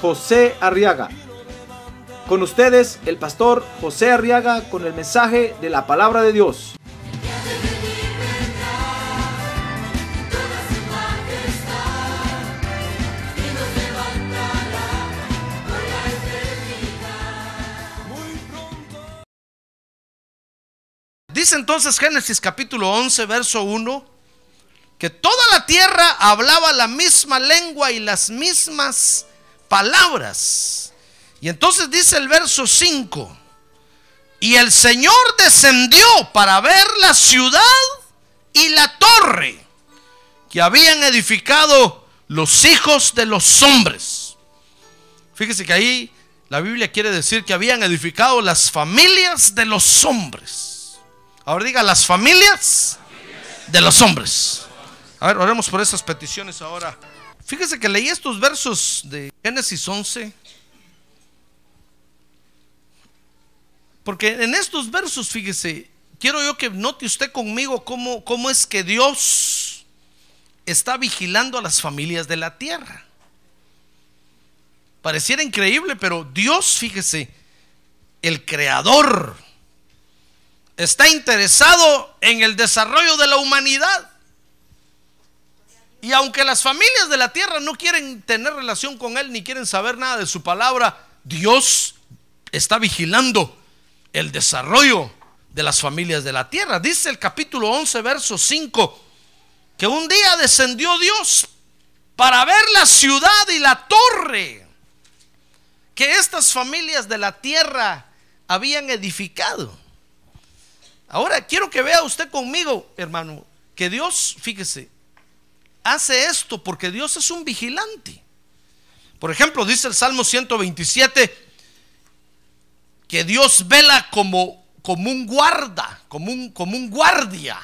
José Arriaga. Con ustedes, el pastor José Arriaga con el mensaje de la palabra de Dios. Dice entonces Génesis capítulo 11, verso 1, que toda la tierra hablaba la misma lengua y las mismas palabras. Y entonces dice el verso 5, y el Señor descendió para ver la ciudad y la torre que habían edificado los hijos de los hombres. Fíjese que ahí la Biblia quiere decir que habían edificado las familias de los hombres. Ahora diga las familias de los hombres. A ver, oremos por esas peticiones ahora. Fíjese que leí estos versos de Génesis 11. Porque en estos versos, fíjese, quiero yo que note usted conmigo cómo, cómo es que Dios está vigilando a las familias de la tierra. Pareciera increíble, pero Dios, fíjese, el creador, está interesado en el desarrollo de la humanidad. Y aunque las familias de la tierra no quieren tener relación con Él ni quieren saber nada de su palabra, Dios está vigilando el desarrollo de las familias de la tierra. Dice el capítulo 11, verso 5, que un día descendió Dios para ver la ciudad y la torre que estas familias de la tierra habían edificado. Ahora quiero que vea usted conmigo, hermano, que Dios, fíjese, hace esto porque Dios es un vigilante. Por ejemplo, dice el Salmo 127 que Dios vela como, como un guarda, como un, como un guardia.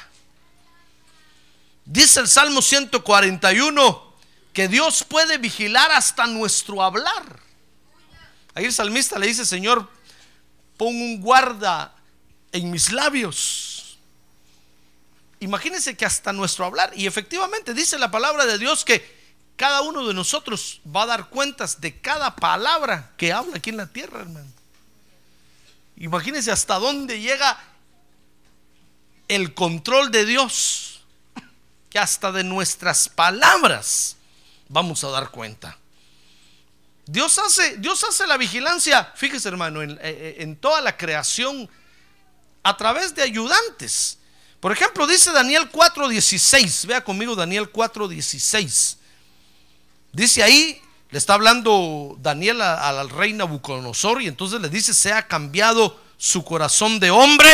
Dice el Salmo 141 que Dios puede vigilar hasta nuestro hablar. Ahí el salmista le dice, Señor, pon un guarda en mis labios. Imagínense que hasta nuestro hablar, y efectivamente dice la palabra de Dios que cada uno de nosotros va a dar cuentas de cada palabra que habla aquí en la tierra, hermano. Imagínense hasta dónde llega el control de Dios, que hasta de nuestras palabras vamos a dar cuenta. Dios hace, Dios hace la vigilancia, fíjese hermano, en, en toda la creación a través de ayudantes. Por ejemplo, dice Daniel 4:16. Vea conmigo Daniel 4:16. Dice ahí, le está hablando Daniel al rey Nabucodonosor y entonces le dice, se ha cambiado su corazón de hombre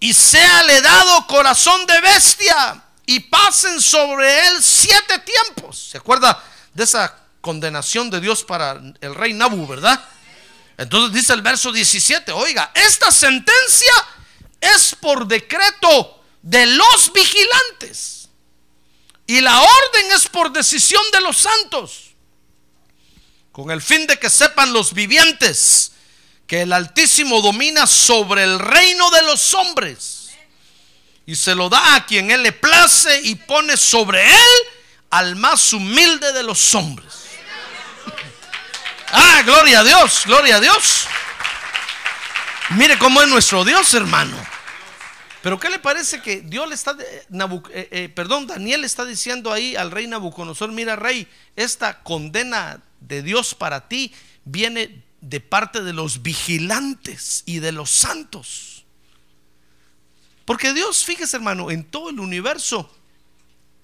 y sea le dado corazón de bestia y pasen sobre él siete tiempos. ¿Se acuerda de esa condenación de Dios para el rey Nabu, verdad? Entonces dice el verso 17, oiga, esta sentencia es por decreto de los vigilantes y la orden es por decisión de los santos, con el fin de que sepan los vivientes que el Altísimo domina sobre el reino de los hombres y se lo da a quien él le place y pone sobre él al más humilde de los hombres. Ah, gloria a Dios, gloria a Dios. Mire cómo es nuestro Dios, hermano. Pero ¿qué le parece que Dios le está, eh, eh, perdón, Daniel está diciendo ahí al rey Nabucodonosor, mira rey, esta condena de Dios para ti viene de parte de los vigilantes y de los santos. Porque Dios, fíjese hermano, en todo el universo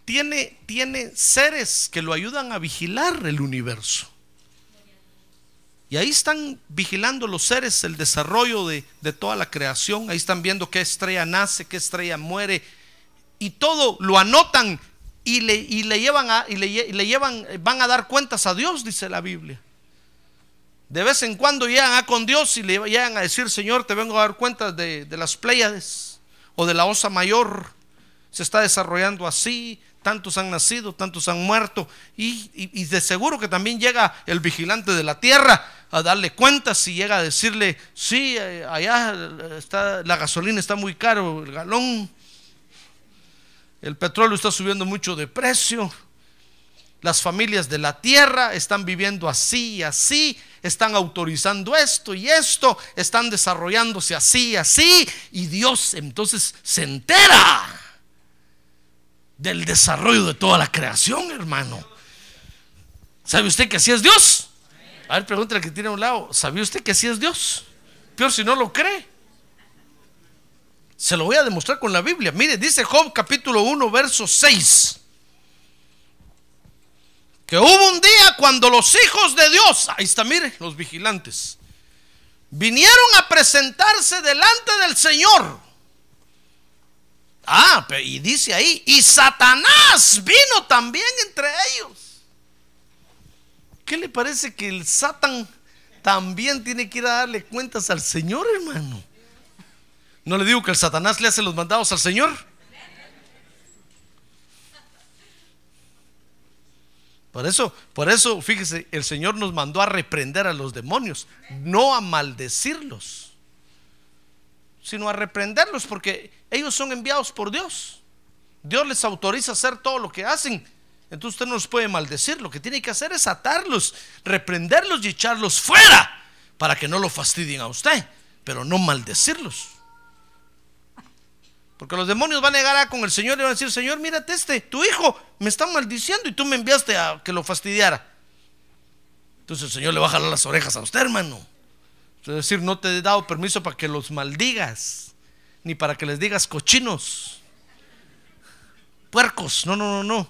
tiene, tiene seres que lo ayudan a vigilar el universo. Y ahí están vigilando los seres el desarrollo de, toda la creación. Ahí están viendo qué estrella nace, qué estrella muere. Y todo lo anotan y le, y le llevan a, y le, llevan, van a dar cuentas a Dios, dice la Biblia. De vez en cuando llegan a con Dios y le llegan a decir, Señor, te vengo a dar cuenta de, de las Pléyades o de la Osa Mayor. Se está desarrollando así, tantos han nacido, tantos han muerto. Y, de seguro que también llega el vigilante de la tierra a darle cuentas y llega a decirle, sí, eh, allá está, la gasolina está muy caro, el galón. El petróleo está subiendo mucho de precio. Las familias de la tierra están viviendo así y así, están autorizando esto y esto, están desarrollándose así y así, y Dios entonces se entera del desarrollo de toda la creación, hermano. ¿Sabe usted que así es Dios? A ver, pregúntale al que tiene a un lado, ¿sabía usted que así es Dios? Peor si no lo cree. Se lo voy a demostrar con la Biblia. Mire, dice Job capítulo 1, verso 6 que hubo un día cuando los hijos de Dios, ahí está, mire, los vigilantes, vinieron a presentarse delante del Señor. Ah, y dice ahí, y Satanás vino también entre ellos. ¿Qué le parece que el Satan también tiene que ir a darle cuentas al Señor, hermano? No le digo que el Satanás le hace los mandados al Señor. Por eso, por eso, fíjese, el Señor nos mandó a reprender a los demonios, no a maldecirlos, sino a reprenderlos, porque ellos son enviados por Dios. Dios les autoriza a hacer todo lo que hacen. Entonces usted no los puede maldecir. Lo que tiene que hacer es atarlos, reprenderlos y echarlos fuera para que no lo fastidien a usted, pero no maldecirlos. Porque los demonios van a llegar con el Señor y van a decir, Señor, mírate este, tu hijo me está maldiciendo y tú me enviaste a que lo fastidiara. Entonces el Señor le va a jalar las orejas a usted, hermano. Es decir, no te he dado permiso para que los maldigas, ni para que les digas cochinos, puercos. No, no, no, no.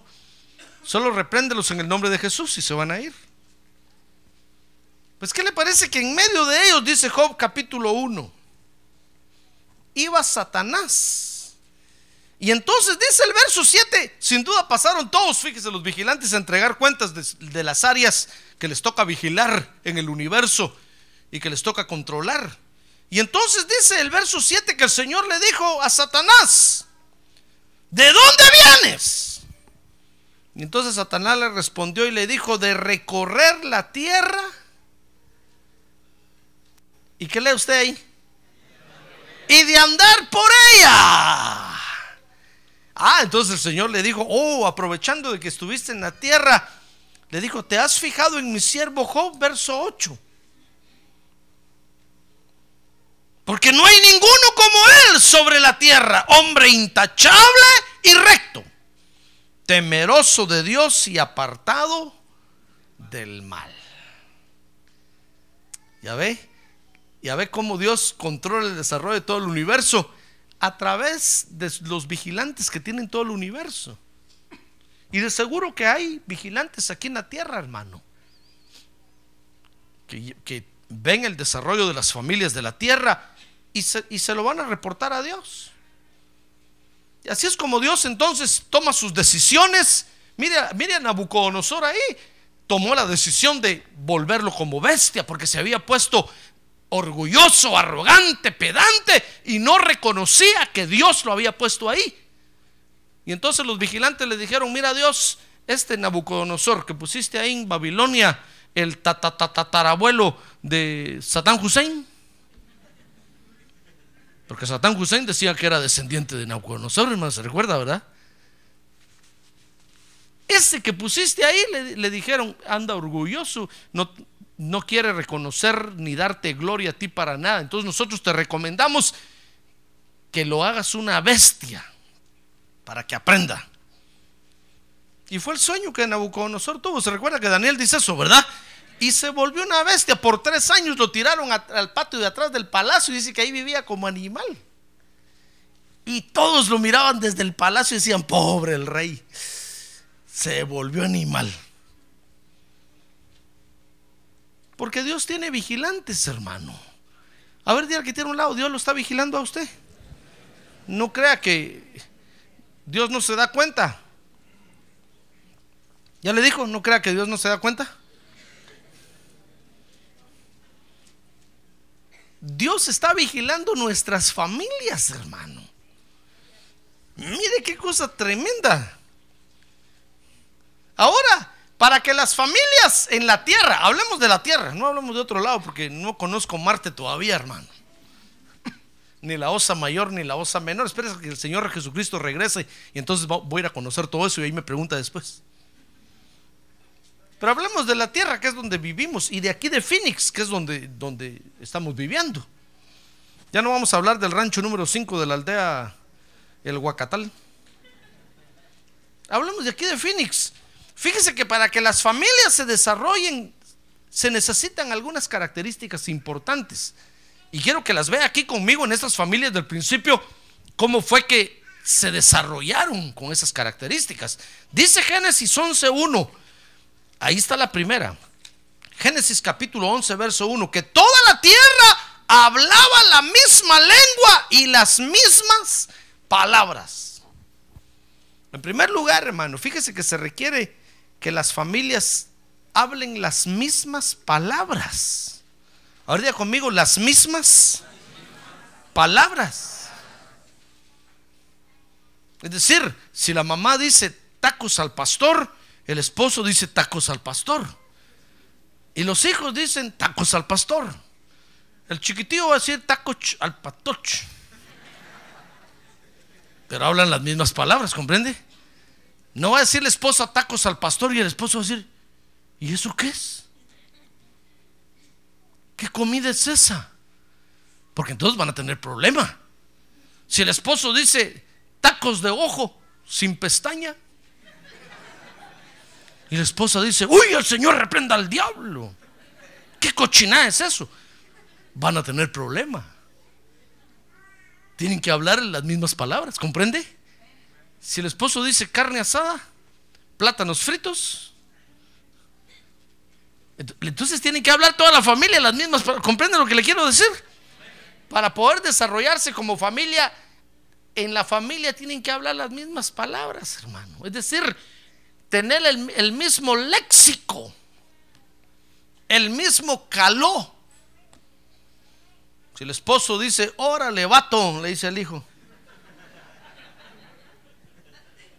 Solo repréndelos en el nombre de Jesús y se van a ir. Pues, ¿qué le parece que en medio de ellos, dice Job capítulo 1, iba Satanás? Y entonces dice el verso 7, sin duda pasaron todos, fíjese, los vigilantes a entregar cuentas de, de las áreas que les toca vigilar en el universo y que les toca controlar. Y entonces dice el verso 7 que el Señor le dijo a Satanás, ¿de dónde vienes? Y entonces Satanás le respondió y le dijo, de recorrer la tierra. ¿Y qué lee usted ahí? Y de andar por ella. Ah, entonces el Señor le dijo, oh, aprovechando de que estuviste en la tierra, le dijo, ¿te has fijado en mi siervo Job? Verso 8. Porque no hay ninguno como él sobre la tierra, hombre intachable y recto, temeroso de Dios y apartado del mal. ¿Ya ve? Ya ve cómo Dios controla el desarrollo de todo el universo a través de los vigilantes que tienen todo el universo. Y de seguro que hay vigilantes aquí en la tierra, hermano, que, que ven el desarrollo de las familias de la tierra y se, y se lo van a reportar a Dios. Y así es como Dios entonces toma sus decisiones. Mire, mire a Nabucodonosor ahí, tomó la decisión de volverlo como bestia porque se había puesto orgulloso, arrogante, pedante y no reconocía que Dios lo había puesto ahí. Y entonces los vigilantes le dijeron, mira Dios, este Nabucodonosor que pusiste ahí en Babilonia, el tatarabuelo de Satán Hussein. Porque Satán Hussein decía que era descendiente de Nabucodonosor, hermano, se recuerda, ¿verdad? Ese que pusiste ahí le, le dijeron, anda orgulloso, no, no quiere reconocer ni darte gloria a ti para nada. Entonces nosotros te recomendamos que lo hagas una bestia para que aprenda. Y fue el sueño que Nabucodonosor tuvo. Se recuerda que Daniel dice eso, ¿verdad? Y se volvió una bestia. Por tres años lo tiraron al patio de atrás del palacio y dice que ahí vivía como animal. Y todos lo miraban desde el palacio y decían, pobre el rey, se volvió animal. Porque Dios tiene vigilantes, hermano. A ver, diga que tiene un lado, Dios lo está vigilando a usted. No crea que Dios no se da cuenta. ¿Ya le dijo? ¿No crea que Dios no se da cuenta? Dios está vigilando nuestras familias, hermano. Mire qué cosa tremenda. Ahora, para que las familias en la tierra, hablemos de la tierra, no hablemos de otro lado porque no conozco Marte todavía, hermano. Ni la osa mayor ni la osa menor. Espera que el Señor Jesucristo regrese y entonces voy a ir a conocer todo eso y ahí me pregunta después. Pero hablemos de la tierra, que es donde vivimos, y de aquí de Phoenix, que es donde, donde estamos viviendo. Ya no vamos a hablar del rancho número 5 de la aldea El Huacatal. Hablamos de aquí de Phoenix. Fíjese que para que las familias se desarrollen se necesitan algunas características importantes. Y quiero que las vea aquí conmigo en estas familias del principio, cómo fue que se desarrollaron con esas características. Dice Génesis 11.1, ahí está la primera. Génesis capítulo 11, verso 1, que toda la tierra hablaba la misma lengua y las mismas palabras. En primer lugar, hermano, fíjese que se requiere que las familias hablen las mismas palabras. Ahorita conmigo, las mismas palabras. Es decir, si la mamá dice tacos al pastor, el esposo dice tacos al pastor. Y los hijos dicen tacos al pastor. El chiquitillo va a decir tacos al patoch. Pero hablan las mismas palabras, ¿comprende? No va a decir la esposa tacos al pastor y el esposo va a decir, ¿y eso qué es? ¿Qué comida es esa? Porque entonces van a tener problema. Si el esposo dice tacos de ojo sin pestaña y la esposa dice, uy, el Señor reprenda al diablo. ¿Qué cochinada es eso? Van a tener problema. Tienen que hablar las mismas palabras, ¿comprende? Si el esposo dice carne asada, plátanos fritos, entonces tienen que hablar toda la familia las mismas, ¿comprende lo que le quiero decir? Para poder desarrollarse como familia, en la familia tienen que hablar las mismas palabras, hermano. Es decir, tener el, mismo léxico, el mismo caló. Si el esposo dice, órale, vato, le dice el hijo.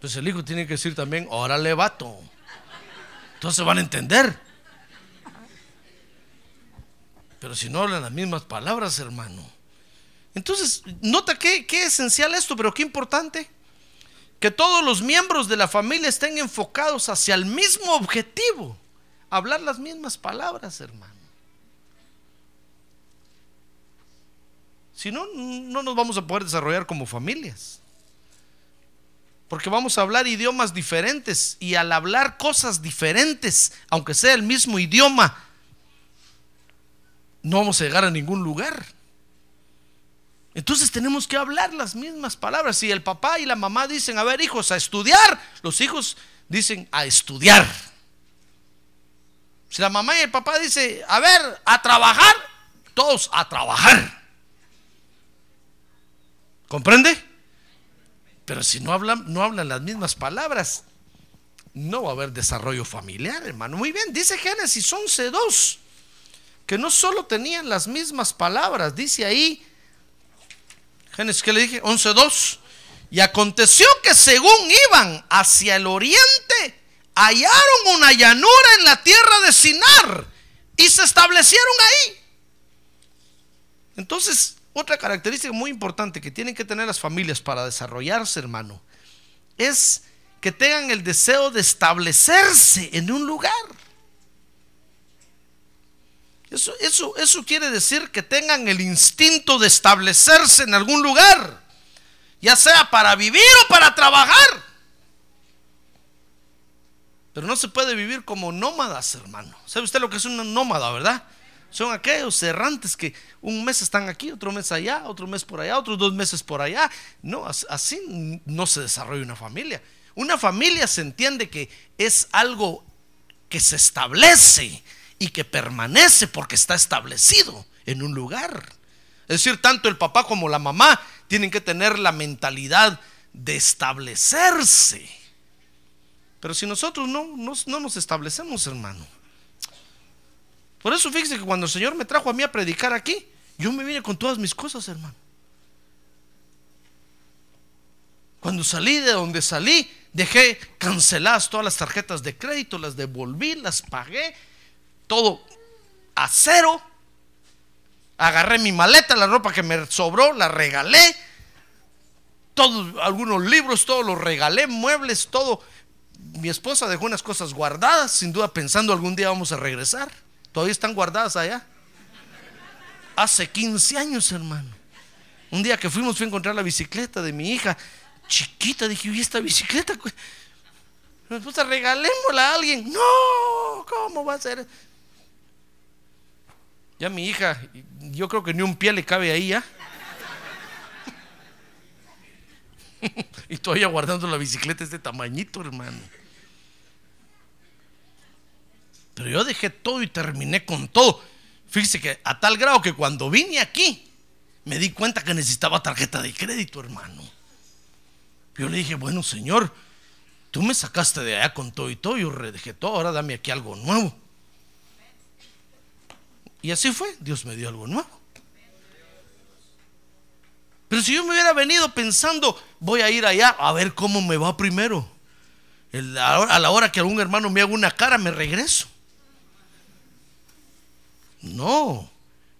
Pues el hijo tiene que decir también, órale, vato. Entonces van a entender. Pero si no hablan las mismas palabras, hermano. Entonces, nota qué, qué esencial esto, pero qué importante. Que todos los miembros de la familia estén enfocados hacia el mismo objetivo. Hablar las mismas palabras, hermano. Si no, no nos vamos a poder desarrollar como familias. Porque vamos a hablar idiomas diferentes y al hablar cosas diferentes, aunque sea el mismo idioma, no vamos a llegar a ningún lugar. Entonces tenemos que hablar las mismas palabras. Si el papá y la mamá dicen, a ver hijos, a estudiar, los hijos dicen, a estudiar. Si la mamá y el papá dicen, a ver, a trabajar, todos a trabajar. ¿Comprende? Pero si no hablan, no hablan las mismas palabras, no va a haber desarrollo familiar, hermano. Muy bien, dice Génesis 11.2, que no solo tenían las mismas palabras, dice ahí, Génesis, ¿qué le dije? 11.2. Y aconteció que según iban hacia el oriente, hallaron una llanura en la tierra de Sinar y se establecieron ahí. Entonces, otra característica muy importante que tienen que tener las familias para desarrollarse, hermano, es que tengan el deseo de establecerse en un lugar. Eso, eso, eso quiere decir que tengan el instinto de establecerse en algún lugar, ya sea para vivir o para trabajar. Pero no se puede vivir como nómadas, hermano. ¿Sabe usted lo que es un nómada, verdad? Son aquellos errantes que un mes están aquí, otro mes allá, otro mes por allá, otros dos meses por allá. No, así no se desarrolla una familia. Una familia se entiende que es algo que se establece y que permanece porque está establecido en un lugar. Es decir, tanto el papá como la mamá tienen que tener la mentalidad de establecerse. Pero si nosotros no, no, no nos establecemos, hermano, por eso fíjese que cuando el Señor me trajo a mí a predicar aquí, Yo me vine con todas mis cosas, hermano. Cuando salí de donde salí, dejé canceladas todas las tarjetas de crédito, las devolví, las pagué, todo a cero. Agarré mi maleta, la ropa que me sobró, la regalé. Todos, algunos libros, todo lo regalé, muebles, todo. Mi esposa dejó unas cosas guardadas, sin duda pensando algún día vamos a regresar. Todavía están guardadas allá. Hace 15 años, hermano. Un día que fuimos fui a encontrar la bicicleta de mi hija, chiquita, dije, ¿y esta bicicleta? Mi esposa, regalémosla a alguien. No, ¿cómo va a ser? Ya mi hija, yo creo que ni un pie le cabe ahí ya. y todavía guardando la bicicleta este tamañito, hermano. Pero yo dejé todo y terminé con todo. Fíjese que a tal grado que cuando vine aquí, me di cuenta que necesitaba tarjeta de crédito, hermano. Yo le dije, bueno, Señor, tú me sacaste de allá con todo y todo, yo redejé todo, ahora dame aquí algo nuevo. Y así fue, Dios me dio algo nuevo. Pero si yo me hubiera venido pensando, voy a ir allá a ver cómo me va primero. A la hora que algún hermano me haga una cara, me regreso. No,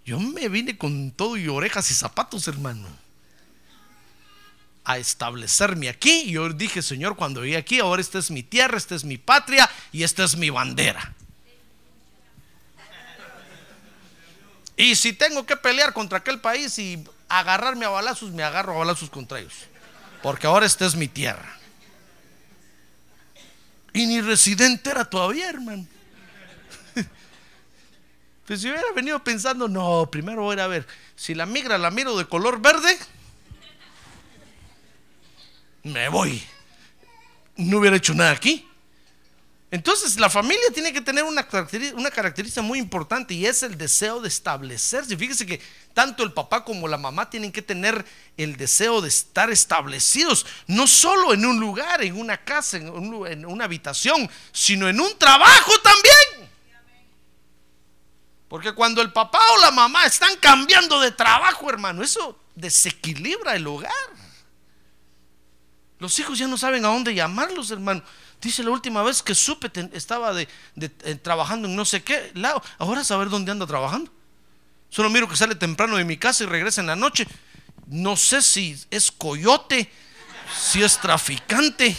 yo me vine con todo y orejas y zapatos, hermano. A establecerme aquí. Yo dije, Señor, cuando llegué aquí, ahora esta es mi tierra, esta es mi patria y esta es mi bandera. Y si tengo que pelear contra aquel país y agarrarme a balazos, me agarro a balazos contra ellos. Porque ahora esta es mi tierra. Y ni residente era todavía, hermano. Pues si hubiera venido pensando, no, primero voy a ir a ver, si la migra la miro de color verde, me voy. No hubiera hecho nada aquí. Entonces la familia tiene que tener una característica, muy importante y es el deseo de establecerse. Fíjese que tanto el papá como la mamá tienen que tener el deseo de estar establecidos, no solo en un lugar, en una casa, en, en una habitación, sino en un trabajo también. Porque cuando el papá o la mamá están cambiando de trabajo, hermano, eso desequilibra el hogar. Los hijos ya no saben a dónde llamarlos, hermano. Dice la última vez que supe estaba de, eh, trabajando en no sé qué lado. Ahora saber dónde anda trabajando. Solo miro que sale temprano de mi casa y regresa en la noche. No sé si es coyote, si es traficante.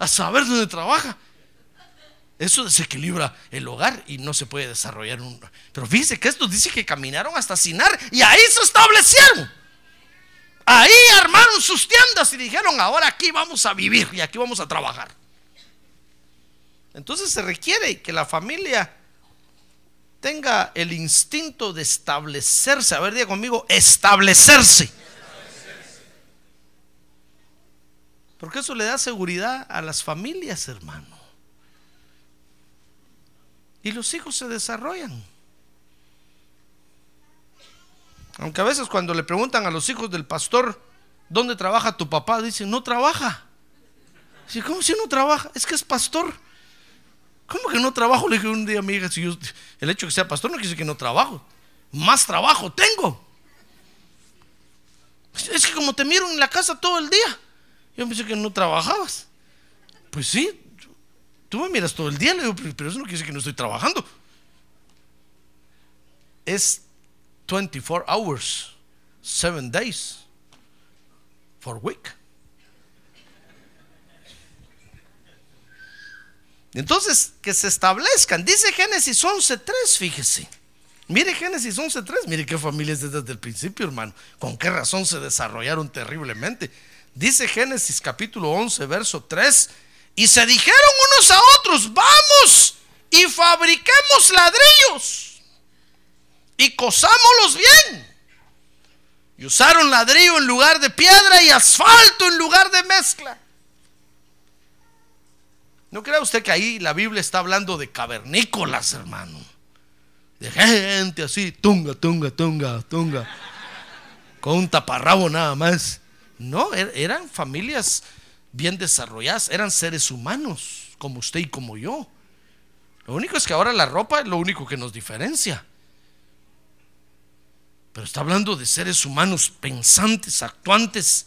A saber dónde trabaja. Eso desequilibra el hogar y no se puede desarrollar un... Pero fíjese que esto dice que caminaron hasta Sinar y ahí se establecieron. Ahí armaron sus tiendas y dijeron, ahora aquí vamos a vivir y aquí vamos a trabajar. Entonces se requiere que la familia tenga el instinto de establecerse. A ver, diga conmigo, establecerse. Porque eso le da seguridad a las familias, hermano. Y los hijos se desarrollan. Aunque a veces cuando le preguntan a los hijos del pastor, ¿dónde trabaja tu papá? Dicen, no trabaja. Dice, ¿cómo si no trabaja? Es que es pastor. ¿Cómo que no trabajo? Le dije un día a mi hija, si el hecho de que sea pastor no quiere decir que no trabajo. Más trabajo tengo. Es que como te miro en la casa todo el día, yo pensé que no trabajabas. Pues sí, tú me miras todo el día, le digo, pero eso no quiere decir que no estoy trabajando. Es 24 hours, 7 days for week. Entonces, que se establezcan. Dice Génesis 11.3, fíjese. Mire Génesis 11.3, mire qué familias desde el principio, hermano. Con qué razón se desarrollaron terriblemente. Dice Génesis capítulo 11, verso 3. Y se dijeron unos a otros, vamos y fabriquemos ladrillos y cosámoslos bien. Y usaron ladrillo en lugar de piedra y asfalto en lugar de mezcla. ¿No crea usted que ahí la Biblia está hablando de cavernícolas, hermano? De gente así, tunga, tunga, tunga, tunga. Con un taparrabo nada más. No, er, eran familias bien desarrolladas, eran seres humanos, como usted y como yo. Lo único es que ahora la ropa es lo único que nos diferencia. Pero está hablando de seres humanos pensantes, actuantes,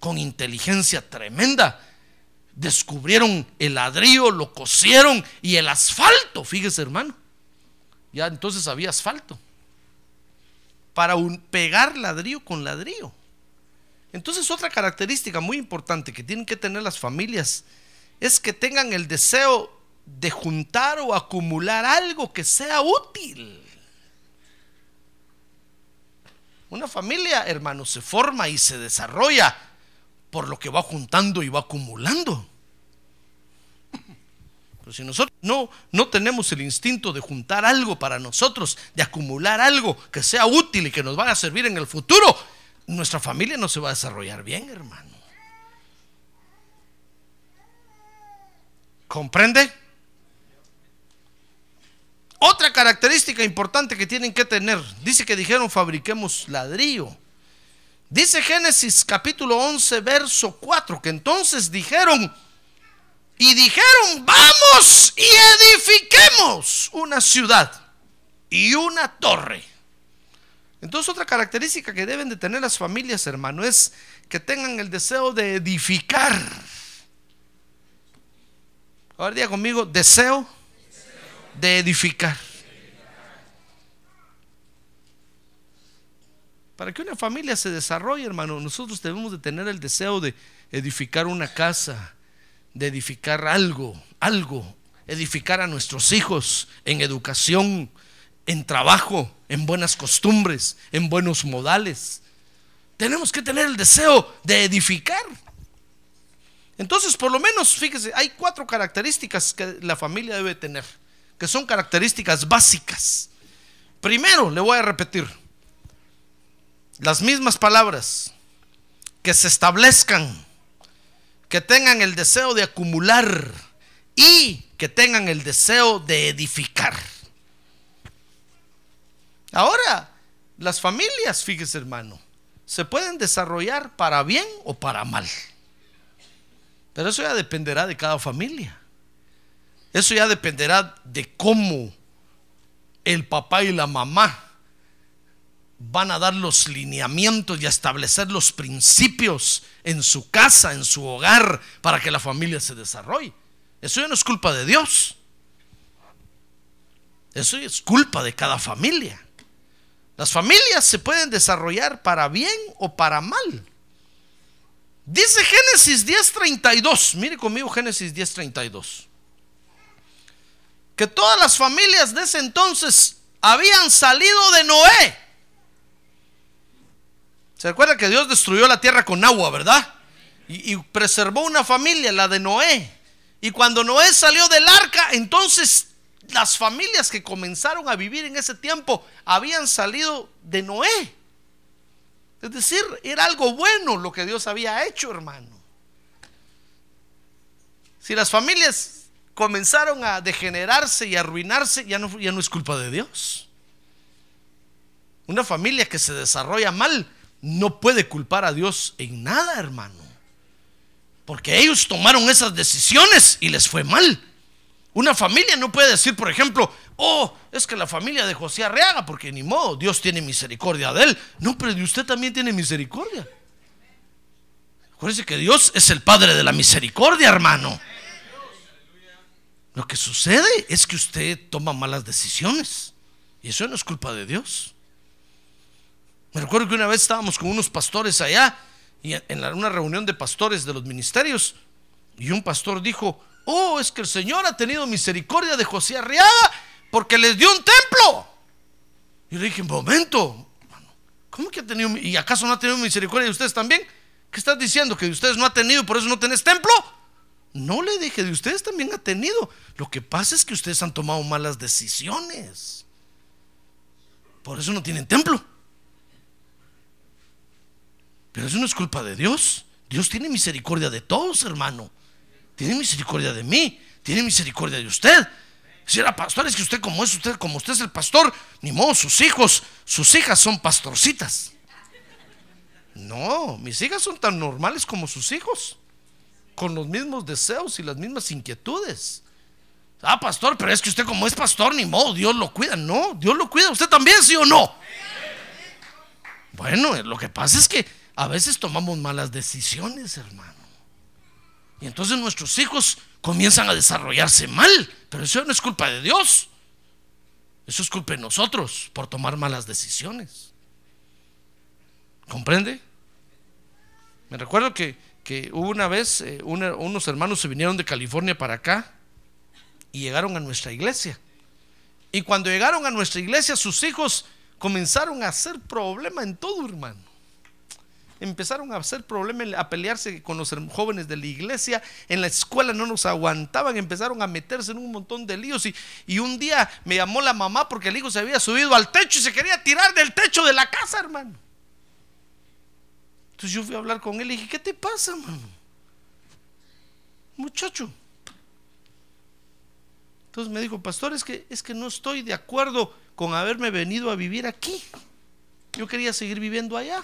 con inteligencia tremenda. Descubrieron el ladrillo, lo cosieron y el asfalto, fíjese hermano. Ya entonces había asfalto. Para un, pegar ladrillo con ladrillo. Entonces otra característica muy importante que tienen que tener las familias es que tengan el deseo de juntar o acumular algo que sea útil. Una familia, hermano, se forma y se desarrolla por lo que va juntando y va acumulando. Pero si nosotros no, no tenemos el instinto de juntar algo para nosotros, de acumular algo que sea útil y que nos vaya a servir en el futuro, nuestra familia no se va a desarrollar bien, hermano. ¿Comprende? Otra característica importante que tienen que tener, dice que dijeron fabriquemos ladrillo. Dice Génesis capítulo 11, verso 4, que entonces dijeron, y dijeron, vamos y edifiquemos una ciudad y una torre. Entonces otra característica que deben de tener las familias, hermano, es que tengan el deseo de edificar. Ahora diga conmigo, deseo de edificar. Para que una familia se desarrolle, hermano, nosotros debemos de tener el deseo de edificar una casa, de edificar algo, algo, edificar a nuestros hijos en educación, en trabajo, en buenas costumbres, en buenos modales. Tenemos que tener el deseo de edificar. Entonces, por lo menos, fíjese, hay cuatro características que la familia debe tener que son características básicas. Primero, le voy a repetir, las mismas palabras, que se establezcan, que tengan el deseo de acumular y que tengan el deseo de edificar. Ahora, las familias, fíjese hermano, se pueden desarrollar para bien o para mal. Pero eso ya dependerá de cada familia. Eso ya dependerá de cómo el papá y la mamá van a dar los lineamientos y a establecer los principios en su casa, en su hogar, para que la familia se desarrolle. Eso ya no es culpa de Dios. Eso es culpa de cada familia. Las familias se pueden desarrollar para bien o para mal. Dice Génesis 10:32. Mire conmigo Génesis 10:32 que todas las familias de ese entonces habían salido de Noé. ¿Se acuerda que Dios destruyó la tierra con agua, verdad? Y, y, preservó una familia, la de Noé. Y cuando Noé salió del arca, entonces las familias que comenzaron a vivir en ese tiempo habían salido de Noé. Es decir, era algo bueno lo que Dios había hecho, hermano. Si las familias comenzaron a degenerarse y arruinarse, ya no, ya no es culpa de Dios. Una familia que se desarrolla mal no puede culpar a Dios en nada, hermano. Porque ellos tomaron esas decisiones y les fue mal. Una familia no puede decir, por ejemplo, oh, es que la familia de José Arreaga, porque ni modo, Dios tiene misericordia de él. No, pero de usted también tiene misericordia. Acuérdense que Dios es el Padre de la misericordia, hermano. Lo que sucede es que usted toma malas decisiones. Y eso no es culpa de Dios. Me recuerdo que una vez estábamos con unos pastores allá, y en una reunión de pastores de los ministerios, y un pastor dijo, oh, es que el Señor ha tenido misericordia de José Arriaga porque les dio un templo. Y le dije, momento, ¿cómo que ha tenido, y acaso no ha tenido misericordia de ustedes también? ¿Qué estás diciendo? ¿Que de ustedes no ha tenido, por eso no tenés templo? No le dije, de ustedes también ha tenido. Lo que pasa es que ustedes han tomado malas decisiones. Por eso no tienen templo. Pero eso no es culpa de Dios. Dios tiene misericordia de todos, hermano. Tiene misericordia de mí. Tiene misericordia de usted. Si era pastor, es que usted como es usted, como usted es el pastor, ni modo, sus hijos, sus hijas son pastorcitas. No, mis hijas son tan normales como sus hijos con los mismos deseos y las mismas inquietudes. Ah, pastor, pero es que usted como es pastor, ni modo, Dios lo cuida. No, Dios lo cuida. ¿Usted también, sí o no? Bueno, lo que pasa es que a veces tomamos malas decisiones, hermano. Y entonces nuestros hijos comienzan a desarrollarse mal, pero eso no es culpa de Dios. Eso es culpa de nosotros por tomar malas decisiones. ¿Comprende? Me recuerdo que, hubo una vez, eh, unos hermanos se vinieron de California para acá y llegaron a nuestra iglesia. Y cuando llegaron a nuestra iglesia, sus hijos comenzaron a hacer problema en todo, hermano. Empezaron a hacer problema, a pelearse con los jóvenes de la iglesia. En la escuela no nos aguantaban, empezaron a meterse en un montón de líos. Y, y un día me llamó la mamá porque el hijo se había subido al techo y se quería tirar del techo de la casa, hermano. Entonces yo fui a hablar con él y dije, ¿qué te pasa, hermano? Muchacho, entonces me dijo, pastor, es que, es que no estoy de acuerdo con haberme venido a vivir aquí. Yo quería seguir viviendo allá.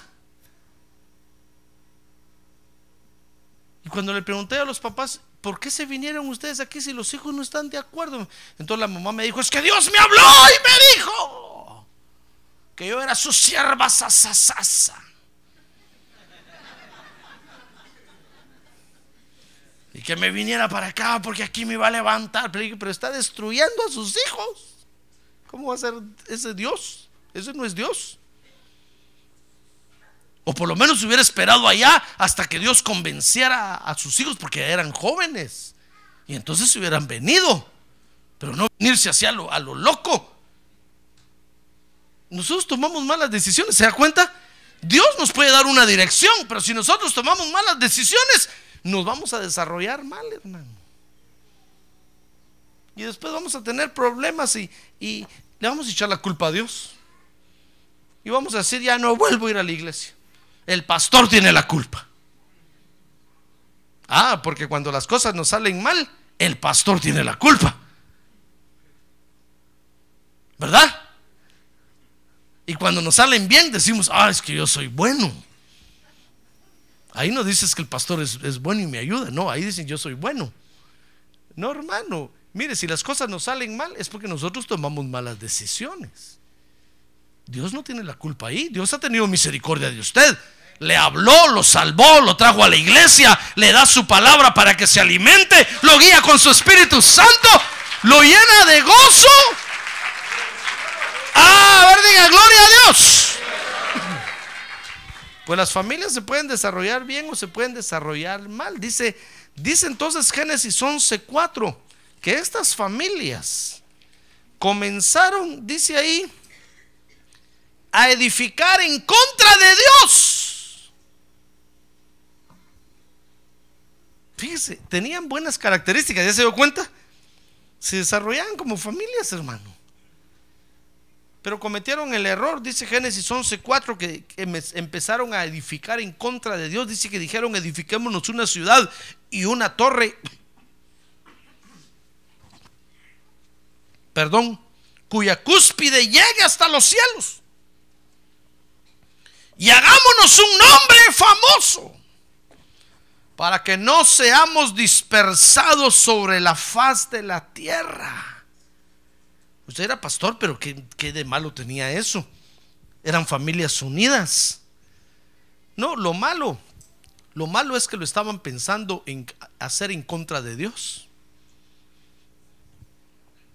Y cuando le pregunté a los papás, ¿por qué se vinieron ustedes aquí si los hijos no están de acuerdo? Entonces la mamá me dijo, es que Dios me habló y me dijo que yo era su sierva sasasasa. Y que me viniera para acá porque aquí me va a levantar. Pero, está destruyendo a sus hijos. ¿Cómo va a ser ese Dios? Ese no es Dios. O por lo menos hubiera esperado allá hasta que Dios convenciera a sus hijos porque eran jóvenes. Y entonces se hubieran venido. Pero no venirse hacia lo, a lo loco. Nosotros tomamos malas decisiones, ¿se da cuenta? Dios nos puede dar una dirección, pero si nosotros tomamos malas decisiones, nos vamos a desarrollar mal, hermano. Y después vamos a tener problemas y, le vamos a echar la culpa a Dios. Y vamos a decir, ya no vuelvo a ir a la iglesia. El pastor tiene la culpa. Ah, porque cuando las cosas nos salen mal, el pastor tiene la culpa. ¿Verdad? Y cuando nos salen bien, decimos, ah, es que yo soy bueno. Ahí no dices que el pastor es, bueno y me ayuda. No, ahí dicen yo soy bueno. No, hermano. Mire, si las cosas nos salen mal es porque nosotros tomamos malas decisiones. Dios no tiene la culpa ahí. Dios ha tenido misericordia de usted. Le habló, lo salvó, lo trajo a la iglesia, le da su palabra para que se alimente, lo guía con su Espíritu Santo, lo llena de gozo. Ah, a ver, diga, gloria a Dios. Pues las familias se pueden desarrollar bien o se pueden desarrollar mal. Dice, dice entonces Génesis 11:4 que estas familias comenzaron, dice ahí, a edificar en contra de Dios. Fíjese, tenían buenas características, ¿ya se dio cuenta? Se desarrollaban como familias, hermano. Pero cometieron el error, dice Génesis 11:4, que, que empezaron a edificar en contra de Dios. Dice que dijeron, edifiquémonos una ciudad y una torre. Perdón, cuya cúspide llegue hasta los cielos. Y hagámonos un nombre famoso para que no seamos dispersados sobre la faz de la tierra. Usted era pastor, pero ¿qué, de malo tenía eso? Eran familias unidas. No, lo malo, lo malo es que lo estaban pensando en hacer en contra de Dios.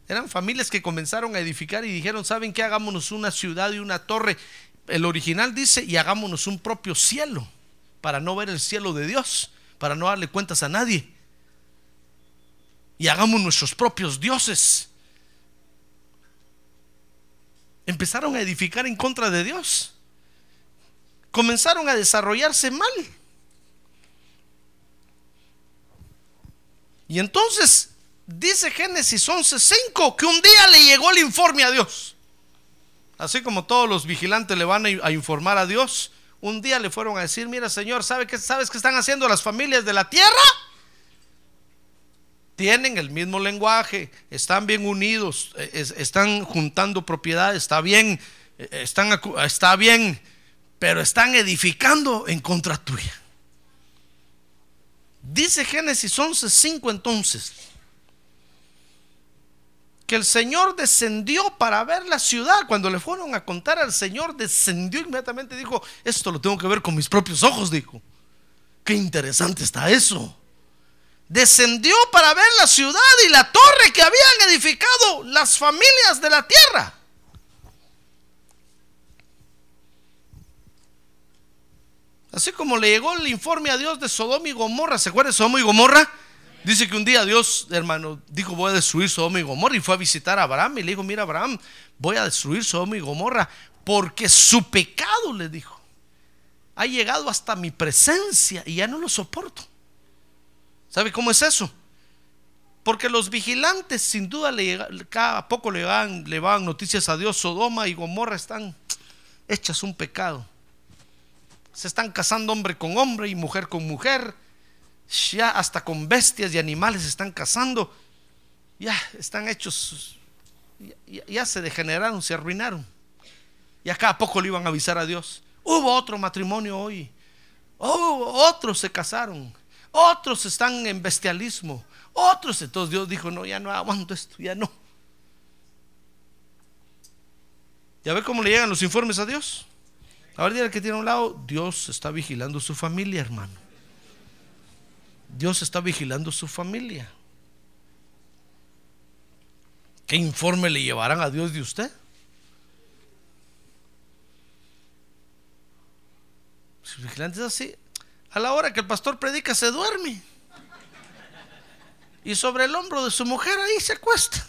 Eran familias que comenzaron a edificar y dijeron, ¿saben qué? Hagámonos una ciudad y una torre. El original dice, y hagámonos un propio cielo, para no ver el cielo de Dios, para no darle cuentas a nadie. Y hagamos nuestros propios dioses empezaron a edificar en contra de Dios. Comenzaron a desarrollarse mal. Y entonces dice Génesis 11:5 que un día le llegó el informe a Dios. Así como todos los vigilantes le van a informar a Dios, un día le fueron a decir, mira Señor, ¿sabe qué, ¿sabes qué están haciendo las familias de la tierra? Tienen el mismo lenguaje, están bien unidos, eh, están juntando propiedades, está bien, eh, están, está bien, pero están edificando en contra tuya. Dice Génesis 11:5 entonces que el Señor descendió para ver la ciudad. Cuando le fueron a contar al Señor, descendió inmediatamente. Dijo, esto lo tengo que ver con mis propios ojos, dijo. Qué interesante está eso. Descendió para ver la ciudad y la torre que habían edificado las familias de la tierra. Así como le llegó el informe a Dios de Sodoma y Gomorra, ¿se acuerda de Sodoma y Gomorra? Dice que un día Dios, hermano, dijo voy a destruir Sodoma y Gomorra y fue a visitar a Abraham y le dijo, mira Abraham, voy a destruir Sodoma y Gomorra porque su pecado, le dijo, ha llegado hasta mi presencia y ya no lo soporto. ¿Sabe cómo es eso? Porque los vigilantes sin duda le cada poco le van, le noticias a Dios, Sodoma y Gomorra están hechas un pecado. Se están casando hombre con hombre y mujer con mujer ya hasta con bestias y animales se están casando, ya están hechos, ya, se degeneraron, se arruinaron. Y a poco le iban a avisar a Dios. Hubo otro matrimonio hoy. Oh, otros se casaron. Otros están en bestialismo. Otros. Entonces Dios dijo, no, ya no aguanto esto, ya no. ¿Ya ve cómo le llegan los informes a Dios? Ahora dile que tiene a un lado, Dios está vigilando su familia, hermano. Dios está vigilando su familia. ¿Qué informe le llevarán a Dios de usted? Si el vigilante es así, a la hora que el pastor predica se duerme. Y sobre el hombro de su mujer ahí se acuesta.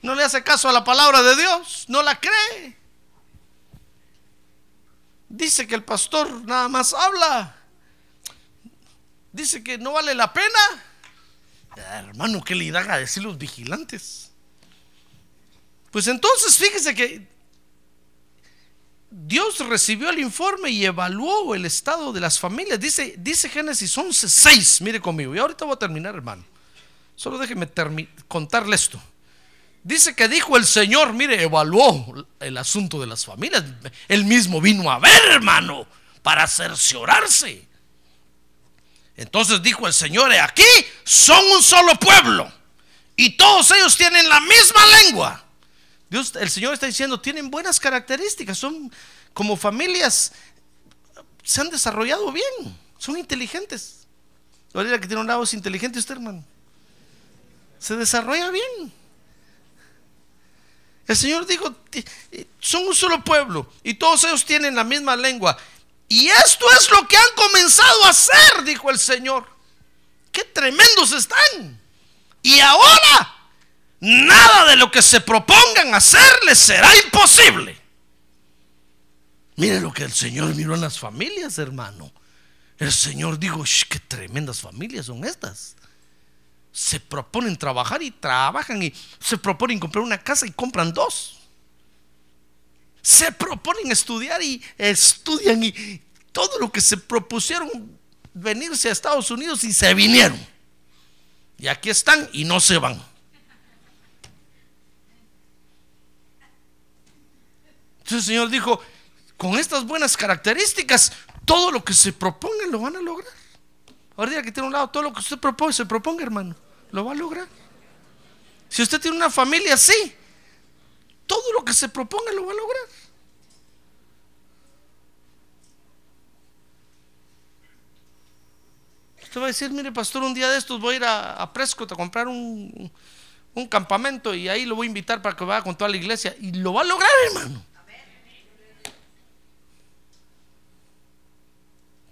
No le hace caso a la palabra de Dios, no la cree. Dice que el pastor nada más habla. Dice que no vale la pena. Hermano, ¿qué le irán a decir los vigilantes? Pues entonces fíjese que Dios recibió el informe y evaluó el estado de las familias. Dice, dice Génesis 11, 6. Mire conmigo. Y ahorita voy a terminar, hermano. Solo déjeme contarle esto. Dice que dijo el Señor, mire, evaluó el asunto de las familias. Él mismo vino a ver, hermano, para cerciorarse. Entonces dijo el Señor, aquí son un solo pueblo y todos ellos tienen la misma lengua. El Señor está diciendo, tienen buenas características, son como familias, se han desarrollado bien, son inteligentes. La que tiene un lado inteligente usted, hermano. Se desarrolla bien. El Señor dijo, son un solo pueblo y todos ellos tienen la misma lengua. Y esto es lo que han comenzado a hacer, dijo el Señor. Qué tremendos están. Y ahora, nada de lo que se propongan hacer les será imposible. Mire lo que el Señor miró en las familias, hermano. El Señor dijo, qué tremendas familias son estas se proponen trabajar y trabajan y se proponen comprar una casa y compran dos. Se proponen estudiar y estudian y todo lo que se propusieron venirse a Estados Unidos y se vinieron. Y aquí están y no se van. Entonces el Señor dijo, con estas buenas características, todo lo que se propongan lo van a lograr. Ahora que tiene un lado, todo lo que usted propone, se proponga, hermano lo va a lograr. Si usted tiene una familia así, todo lo que se proponga lo va a lograr. Usted va a decir, mire pastor, un día de estos voy a ir a, Prescott a comprar un, un, campamento y ahí lo voy a invitar para que vaya con toda la iglesia. Y lo va a lograr, hermano.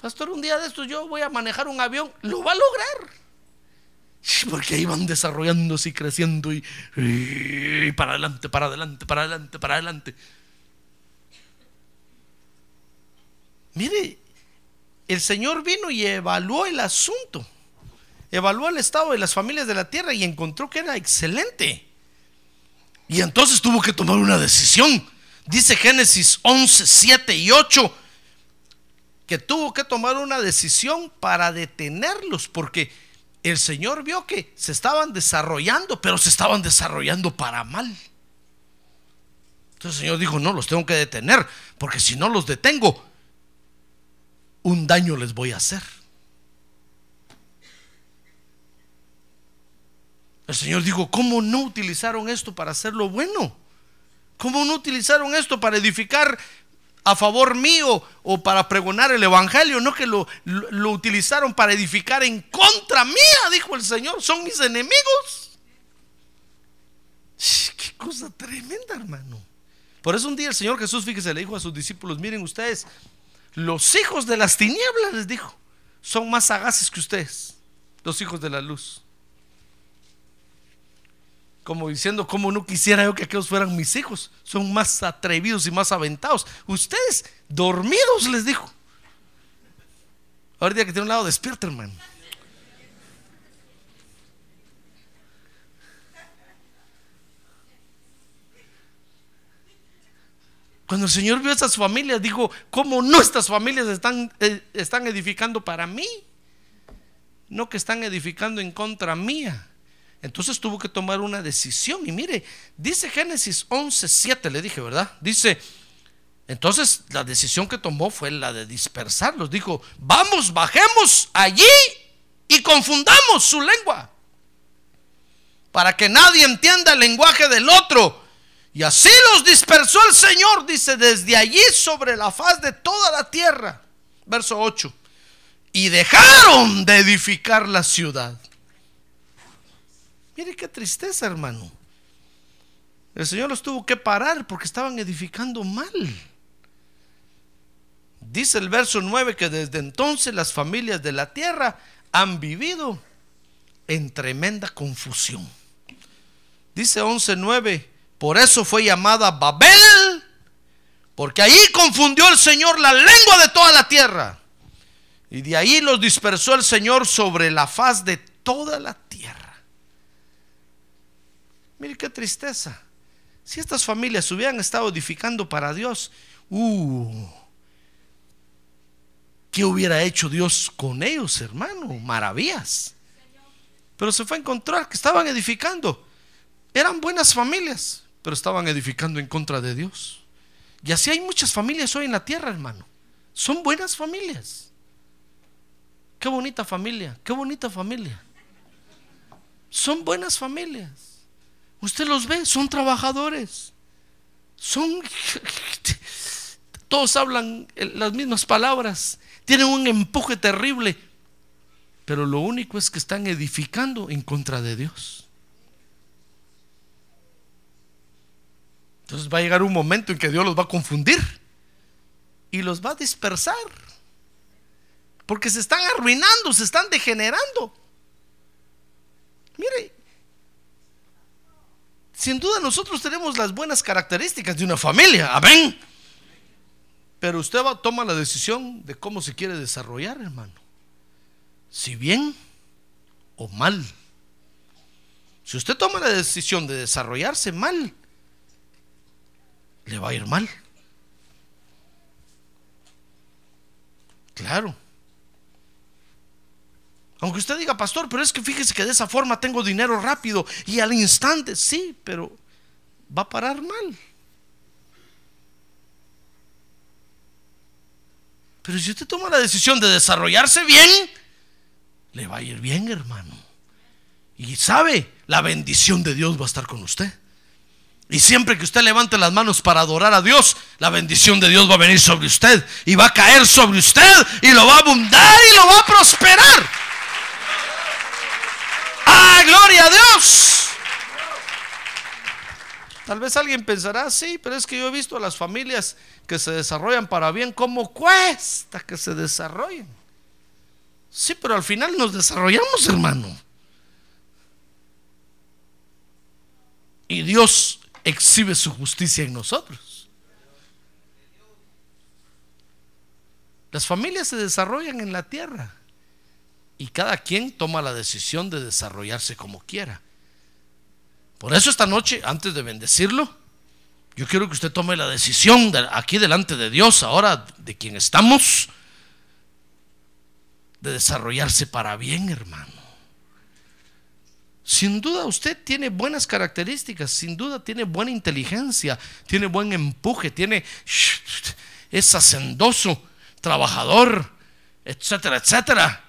Pastor, un día de estos yo voy a manejar un avión. Lo va a lograr. Porque ahí van desarrollándose y creciendo y, para adelante, para adelante, para adelante, para adelante. Mire, el Señor vino y evaluó el asunto. Evaluó el estado de las familias de la tierra y encontró que era excelente. Y entonces tuvo que tomar una decisión. Dice Génesis 11, 7 y 8 que tuvo que tomar una decisión para detenerlos porque el Señor vio que se estaban desarrollando, pero se estaban desarrollando para mal. Entonces el Señor dijo, no, los tengo que detener, porque si no los detengo, un daño les voy a hacer. El Señor dijo, ¿cómo no utilizaron esto para hacerlo bueno? ¿Cómo no utilizaron esto para edificar a favor mío o para pregonar el Evangelio? No que lo, lo, utilizaron para edificar en contra mía, dijo el Señor. Son mis enemigos. Qué cosa tremenda, hermano. Por eso un día el Señor Jesús, fíjese, le dijo a sus discípulos, miren ustedes, los hijos de las tinieblas, les dijo, son más sagaces que ustedes, los hijos de la luz. Como diciendo, como no quisiera yo que aquellos fueran mis hijos, son más atrevidos y más aventados. Ustedes, dormidos, les dijo. Ahorita que tiene un lado, despierta, hermano. Cuando el Señor vio a estas familias, dijo, ¿cómo no estas familias están, eh, están edificando para mí? No que están edificando en contra mía. Entonces tuvo que tomar una decisión. Y mire, dice Génesis 11, 7, le dije, ¿verdad? Dice, entonces la decisión que tomó fue la de dispersarlos. Dijo, vamos, bajemos allí y confundamos su lengua. Para que nadie entienda el lenguaje del otro y así los dispersó el Señor, dice, desde allí sobre la faz de toda la tierra. Verso 8. Y dejaron de edificar la ciudad. Mire qué tristeza, hermano. El Señor los tuvo que parar porque estaban edificando mal. Dice el verso 9 que desde entonces las familias de la tierra han vivido en tremenda confusión. Dice 11.9 por eso fue llamada Babel, porque ahí confundió el Señor la lengua de toda la tierra. Y de ahí los dispersó el Señor sobre la faz de toda la tierra. Mire qué tristeza. Si estas familias hubieran estado edificando para Dios, uh, ¿qué hubiera hecho Dios con ellos, hermano? Maravillas. Pero se fue a encontrar que estaban edificando. Eran buenas familias pero estaban edificando en contra de Dios. Y así hay muchas familias hoy en la tierra, hermano. Son buenas familias. Qué bonita familia, qué bonita familia. Son buenas familias. Usted los ve, son trabajadores. Son todos hablan las mismas palabras, tienen un empuje terrible, pero lo único es que están edificando en contra de Dios. Entonces va a llegar un momento en que Dios los va a confundir y los va a dispersar. Porque se están arruinando, se están degenerando. Mire, sin duda nosotros tenemos las buenas características de una familia, amén. Pero usted va, toma la decisión de cómo se quiere desarrollar, hermano. Si bien o mal. Si usted toma la decisión de desarrollarse mal, le va a ir mal. Claro. Aunque usted diga, pastor, pero es que fíjese que de esa forma tengo dinero rápido y al instante, sí, pero va a parar mal. Pero si usted toma la decisión de desarrollarse bien, le va a ir bien, hermano. Y sabe, la bendición de Dios va a estar con usted. Y siempre que usted levante las manos para adorar a Dios, la bendición de Dios va a venir sobre usted y va a caer sobre usted y lo va a abundar y lo va a prosperar. ¡Ah, gloria a Dios! Tal vez alguien pensará, sí, pero es que yo he visto a las familias que se desarrollan para bien, ¿cómo cuesta que se desarrollen? Sí, pero al final nos desarrollamos, hermano. Y Dios exhibe su justicia en nosotros. Las familias se desarrollan en la tierra y cada quien toma la decisión de desarrollarse como quiera. Por eso esta noche, antes de bendecirlo, yo quiero que usted tome la decisión aquí delante de Dios, ahora de quien estamos, de desarrollarse para bien, hermano. Sin duda usted tiene buenas características, sin duda tiene buena inteligencia, tiene buen empuje, tiene es hacendoso, trabajador, etcétera, etcétera.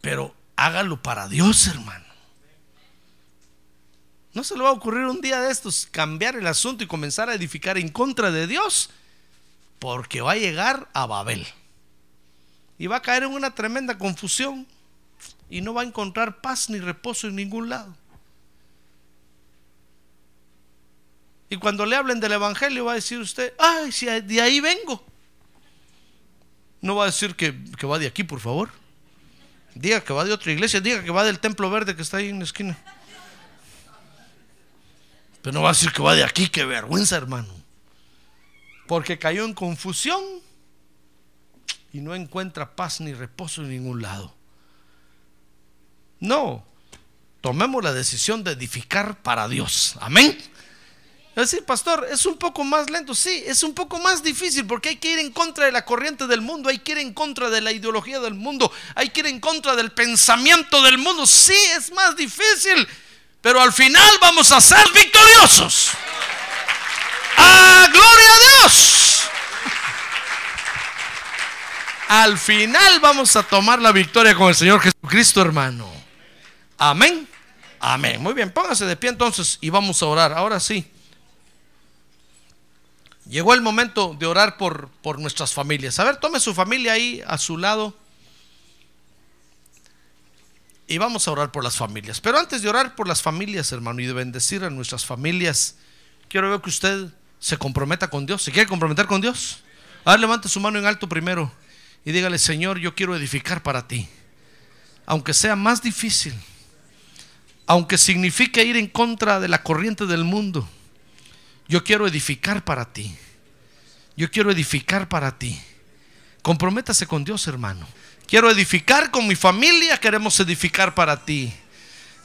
Pero hágalo para Dios, hermano. No se le va a ocurrir un día de estos cambiar el asunto y comenzar a edificar en contra de Dios, porque va a llegar a Babel. Y va a caer en una tremenda confusión y no va a encontrar paz ni reposo en ningún lado. Y cuando le hablen del Evangelio va a decir usted, ay, si de ahí vengo. No va a decir que, que va de aquí, por favor. Diga que va de otra iglesia, diga que va del templo verde que está ahí en la esquina. Pero no va a decir que va de aquí, qué vergüenza, hermano. Porque cayó en confusión y no encuentra paz ni reposo en ningún lado. No, tomemos la decisión de edificar para Dios. Amén. Decir, pastor, es un poco más lento, sí, es un poco más difícil porque hay que ir en contra de la corriente del mundo, hay que ir en contra de la ideología del mundo, hay que ir en contra del pensamiento del mundo, sí, es más difícil, pero al final vamos a ser victoriosos. ¡A gloria a Dios! Al final vamos a tomar la victoria con el Señor Jesucristo, hermano. Amén. Amén. Muy bien, póngase de pie entonces y vamos a orar. Ahora sí. Llegó el momento de orar por, por nuestras familias. A ver, tome su familia ahí a su lado. Y vamos a orar por las familias. Pero antes de orar por las familias, hermano, y de bendecir a nuestras familias, quiero ver que usted se comprometa con Dios. ¿Se quiere comprometer con Dios? A ver, levante su mano en alto primero y dígale, Señor, yo quiero edificar para ti. Aunque sea más difícil, aunque signifique ir en contra de la corriente del mundo, yo quiero edificar para ti. Yo quiero edificar para ti. Comprométase con Dios, hermano. Quiero edificar con mi familia, queremos edificar para ti.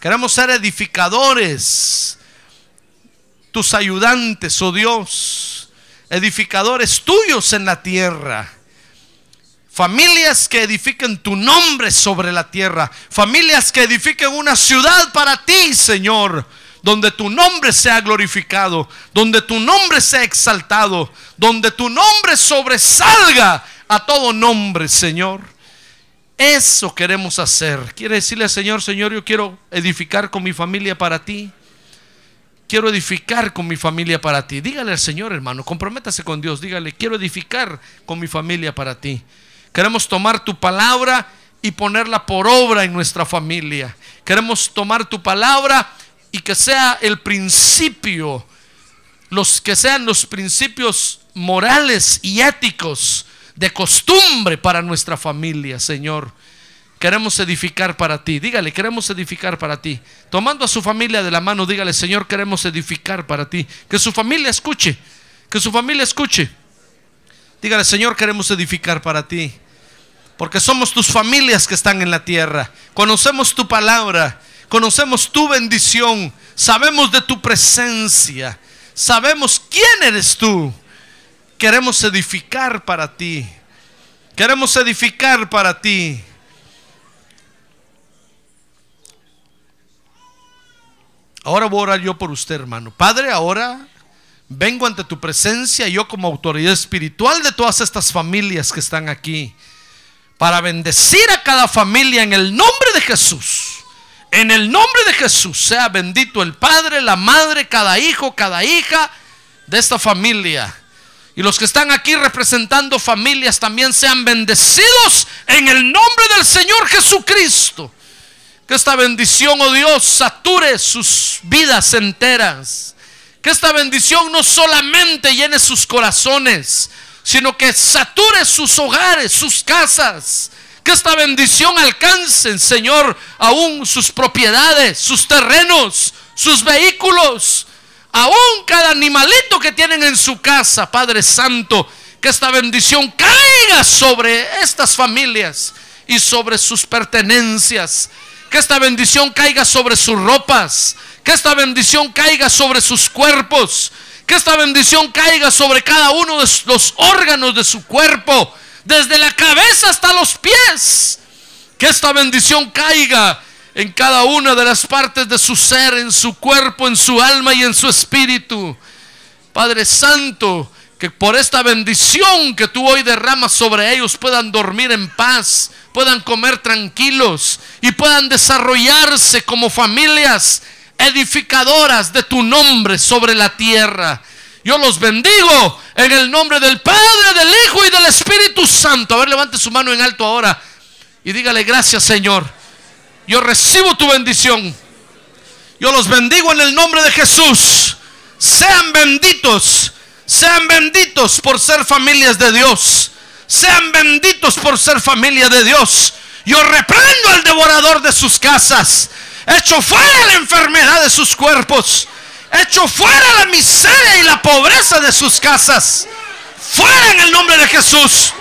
Queremos ser edificadores, tus ayudantes, oh Dios, edificadores tuyos en la tierra. Familias que edifiquen tu nombre sobre la tierra. Familias que edifiquen una ciudad para ti, Señor. Donde tu nombre sea glorificado. Donde tu nombre sea exaltado. Donde tu nombre sobresalga a todo nombre, Señor. Eso queremos hacer. Quiere decirle Señor, Señor, yo quiero edificar con mi familia para ti. Quiero edificar con mi familia para ti. Dígale al Señor, hermano, comprométase con Dios. Dígale, quiero edificar con mi familia para ti. Queremos tomar tu palabra y ponerla por obra en nuestra familia. Queremos tomar tu palabra y que sea el principio, los que sean los principios morales y éticos de costumbre para nuestra familia, Señor. Queremos edificar para ti. Dígale, queremos edificar para ti. Tomando a su familia de la mano, dígale, Señor, queremos edificar para ti. Que su familia escuche. Que su familia escuche. Dígale, Señor, queremos edificar para ti. Porque somos tus familias que están en la tierra. Conocemos tu palabra. Conocemos tu bendición. Sabemos de tu presencia. Sabemos quién eres tú queremos edificar para ti. Queremos edificar para ti. Ahora voy a orar yo por usted, hermano. Padre, ahora vengo ante tu presencia, yo como autoridad espiritual de todas estas familias que están aquí, para bendecir a cada familia en el nombre de Jesús. En el nombre de Jesús sea bendito el Padre, la Madre, cada hijo, cada hija de esta familia. Y los que están aquí representando familias también sean bendecidos en el nombre del Señor Jesucristo. Que esta bendición, oh Dios, sature sus vidas enteras. Que esta bendición no solamente llene sus corazones, sino que sature sus hogares, sus casas. Que esta bendición alcance, Señor, aún sus propiedades, sus terrenos, sus vehículos aún cada animalito que tienen en su casa, Padre Santo, que esta bendición caiga sobre estas familias y sobre sus pertenencias. Que esta bendición caiga sobre sus ropas. Que esta bendición caiga sobre sus cuerpos. Que esta bendición caiga sobre cada uno de los órganos de su cuerpo. Desde la cabeza hasta los pies. Que esta bendición caiga en cada una de las partes de su ser, en su cuerpo, en su alma y en su espíritu. Padre Santo, que por esta bendición que tú hoy derramas sobre ellos puedan dormir en paz, puedan comer tranquilos y puedan desarrollarse como familias edificadoras de tu nombre sobre la tierra. Yo los bendigo en el nombre del Padre, del Hijo y del Espíritu Santo. A ver, levante su mano en alto ahora y dígale gracias Señor. Yo recibo tu bendición. Yo los bendigo en el nombre de Jesús. Sean benditos. Sean benditos por ser familias de Dios. Sean benditos por ser familia de Dios. Yo reprendo al devorador de sus casas. Echo fuera la enfermedad de sus cuerpos. Echo fuera la miseria y la pobreza de sus casas. Fuera en el nombre de Jesús.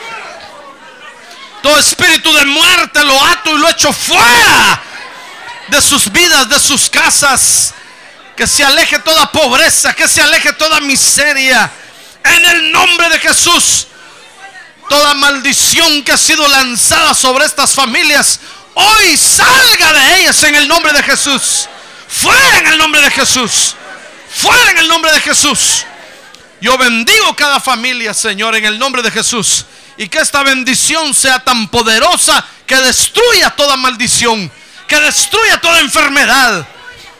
Todo espíritu de muerte lo ato y lo echo fuera de sus vidas, de sus casas. Que se aleje toda pobreza, que se aleje toda miseria. En el nombre de Jesús. Toda maldición que ha sido lanzada sobre estas familias, hoy salga de ellas en el nombre de Jesús. Fuera en el nombre de Jesús. Fuera en el nombre de Jesús. Yo bendigo cada familia, Señor, en el nombre de Jesús. Y que esta bendición sea tan poderosa que destruya toda maldición, que destruya toda enfermedad,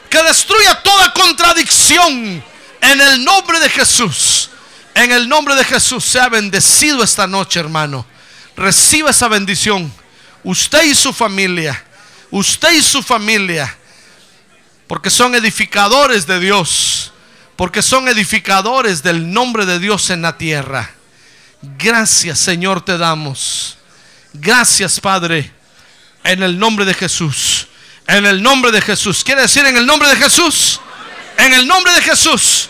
que destruya toda contradicción. En el nombre de Jesús. En el nombre de Jesús sea bendecido esta noche, hermano. Reciba esa bendición. Usted y su familia. Usted y su familia. Porque son edificadores de Dios. Porque son edificadores del nombre de Dios en la tierra. Gracias Señor te damos. Gracias Padre. En el nombre de Jesús. En el nombre de Jesús. ¿Quiere decir en el nombre de Jesús? En el nombre de Jesús.